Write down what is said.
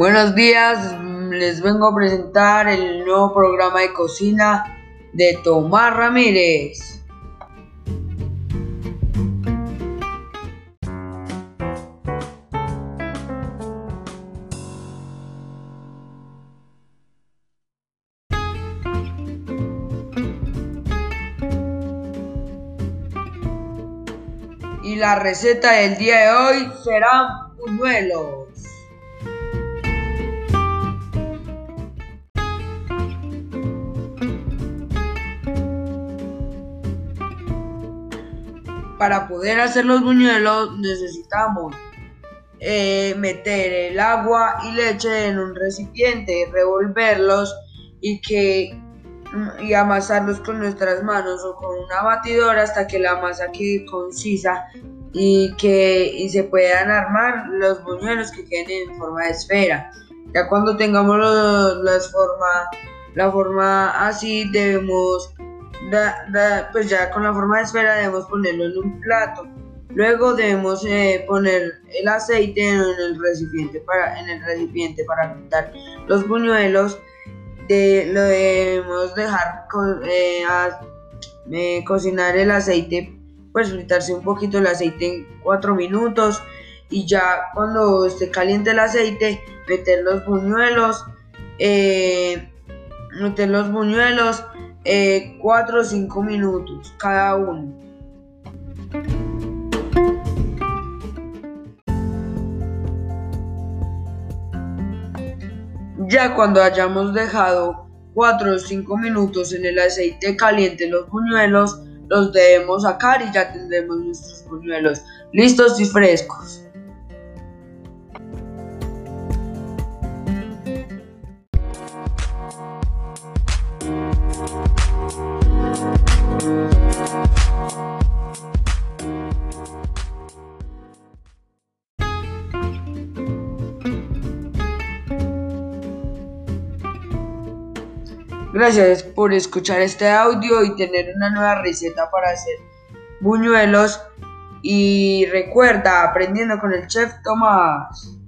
Buenos días, les vengo a presentar el nuevo programa de cocina de Tomás Ramírez. Y la receta del día de hoy serán buñuelos. Para poder hacer los buñuelos necesitamos eh, meter el agua y leche en un recipiente, revolverlos y que y amasarlos con nuestras manos o con una batidora hasta que la masa quede concisa y que y se puedan armar los buñuelos que queden en forma de esfera. Ya cuando tengamos las forma, la forma así debemos pues ya con la forma de esfera debemos ponerlo en un plato. Luego debemos eh, poner el aceite en el recipiente para, en el recipiente para los buñuelos. De, lo debemos dejar eh, eh, cocinar el aceite, pues fritarse un poquito el aceite en 4 minutos y ya cuando esté caliente el aceite meter los buñuelos, meter los buñuelos 4 eh, o 5 minutos cada uno. Ya cuando hayamos dejado 4 o 5 minutos en el aceite caliente los buñuelos, los debemos sacar y ya tendremos nuestros buñuelos listos y frescos. Gracias por escuchar este audio y tener una nueva receta para hacer buñuelos. Y recuerda, aprendiendo con el chef Tomás.